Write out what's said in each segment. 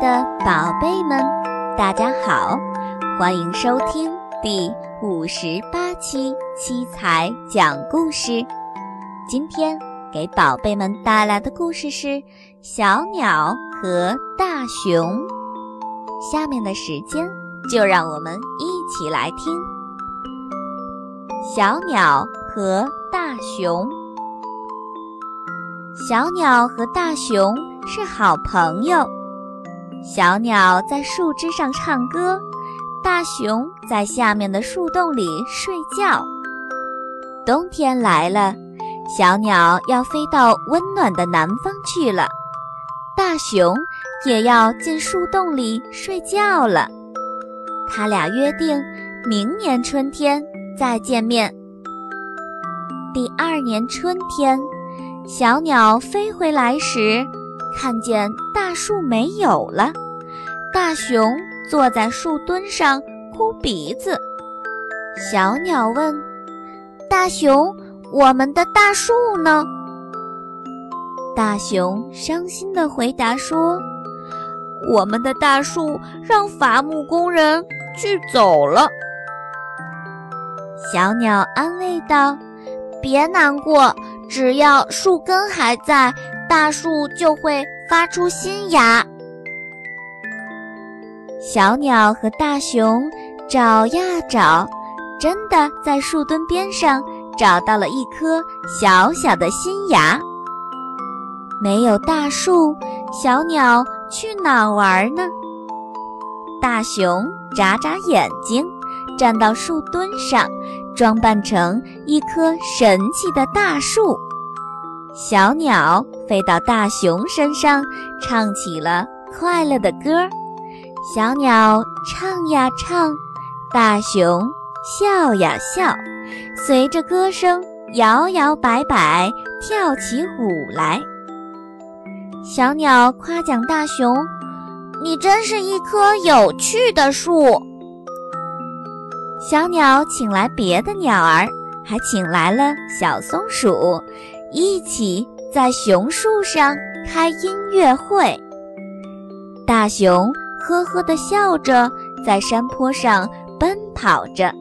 的宝贝们，大家好，欢迎收听第五十八期七彩讲故事。今天给宝贝们带来的故事是《小鸟和大熊》。下面的时间就让我们一起来听《小鸟和大熊》。小鸟和大熊是好朋友。小鸟在树枝上唱歌，大熊在下面的树洞里睡觉。冬天来了，小鸟要飞到温暖的南方去了，大熊也要进树洞里睡觉了。他俩约定明年春天再见面。第二年春天。小鸟飞回来时，看见大树没有了。大熊坐在树墩上哭鼻子。小鸟问：“大熊，我们的大树呢？”大熊伤心地回答说：“我们的大树让伐木工人锯走了。”小鸟安慰道：“别难过。”只要树根还在，大树就会发出新芽。小鸟和大熊找呀找，真的在树墩边上找到了一颗小小的新芽。没有大树，小鸟去哪玩呢？大熊眨眨眼睛，站到树墩上。装扮成一棵神奇的大树，小鸟飞到大熊身上，唱起了快乐的歌。小鸟唱呀唱，大熊笑呀笑，随着歌声摇摇摆摆，跳起舞来。小鸟夸奖大熊：“你真是一棵有趣的树。”小鸟请来别的鸟儿，还请来了小松鼠，一起在熊树上开音乐会。大熊呵呵地笑着，在山坡上奔跑着，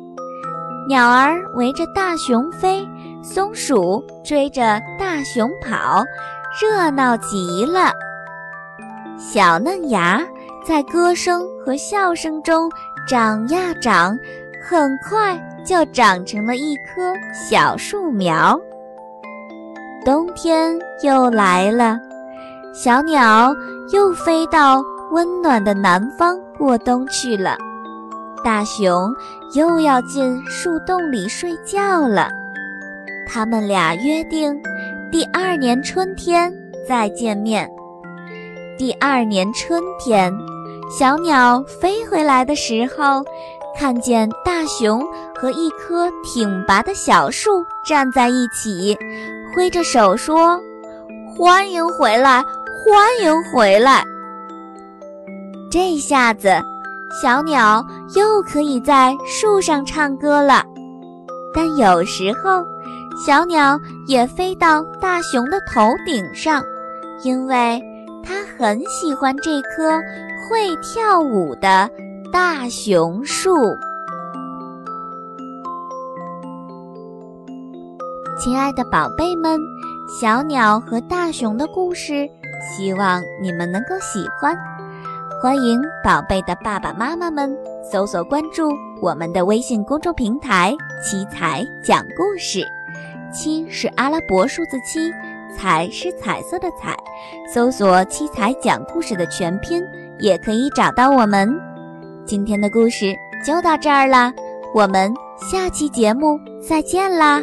鸟儿围着大熊飞，松鼠追着大熊跑，热闹极了。小嫩芽在歌声和笑声中长呀长。很快就长成了一棵小树苗。冬天又来了，小鸟又飞到温暖的南方过冬去了。大熊又要进树洞里睡觉了。他们俩约定，第二年春天再见面。第二年春天，小鸟飞回来的时候。看见大熊和一棵挺拔的小树站在一起，挥着手说：“欢迎回来，欢迎回来。”这下子，小鸟又可以在树上唱歌了。但有时候，小鸟也飞到大熊的头顶上，因为它很喜欢这棵会跳舞的。大熊树，亲爱的宝贝们，小鸟和大熊的故事，希望你们能够喜欢。欢迎宝贝的爸爸妈妈们搜索关注我们的微信公众平台“七彩讲故事”，七是阿拉伯数字七，彩是彩色的彩。搜索“七彩讲故事”的全拼，也可以找到我们。今天的故事就到这儿了，我们下期节目再见啦！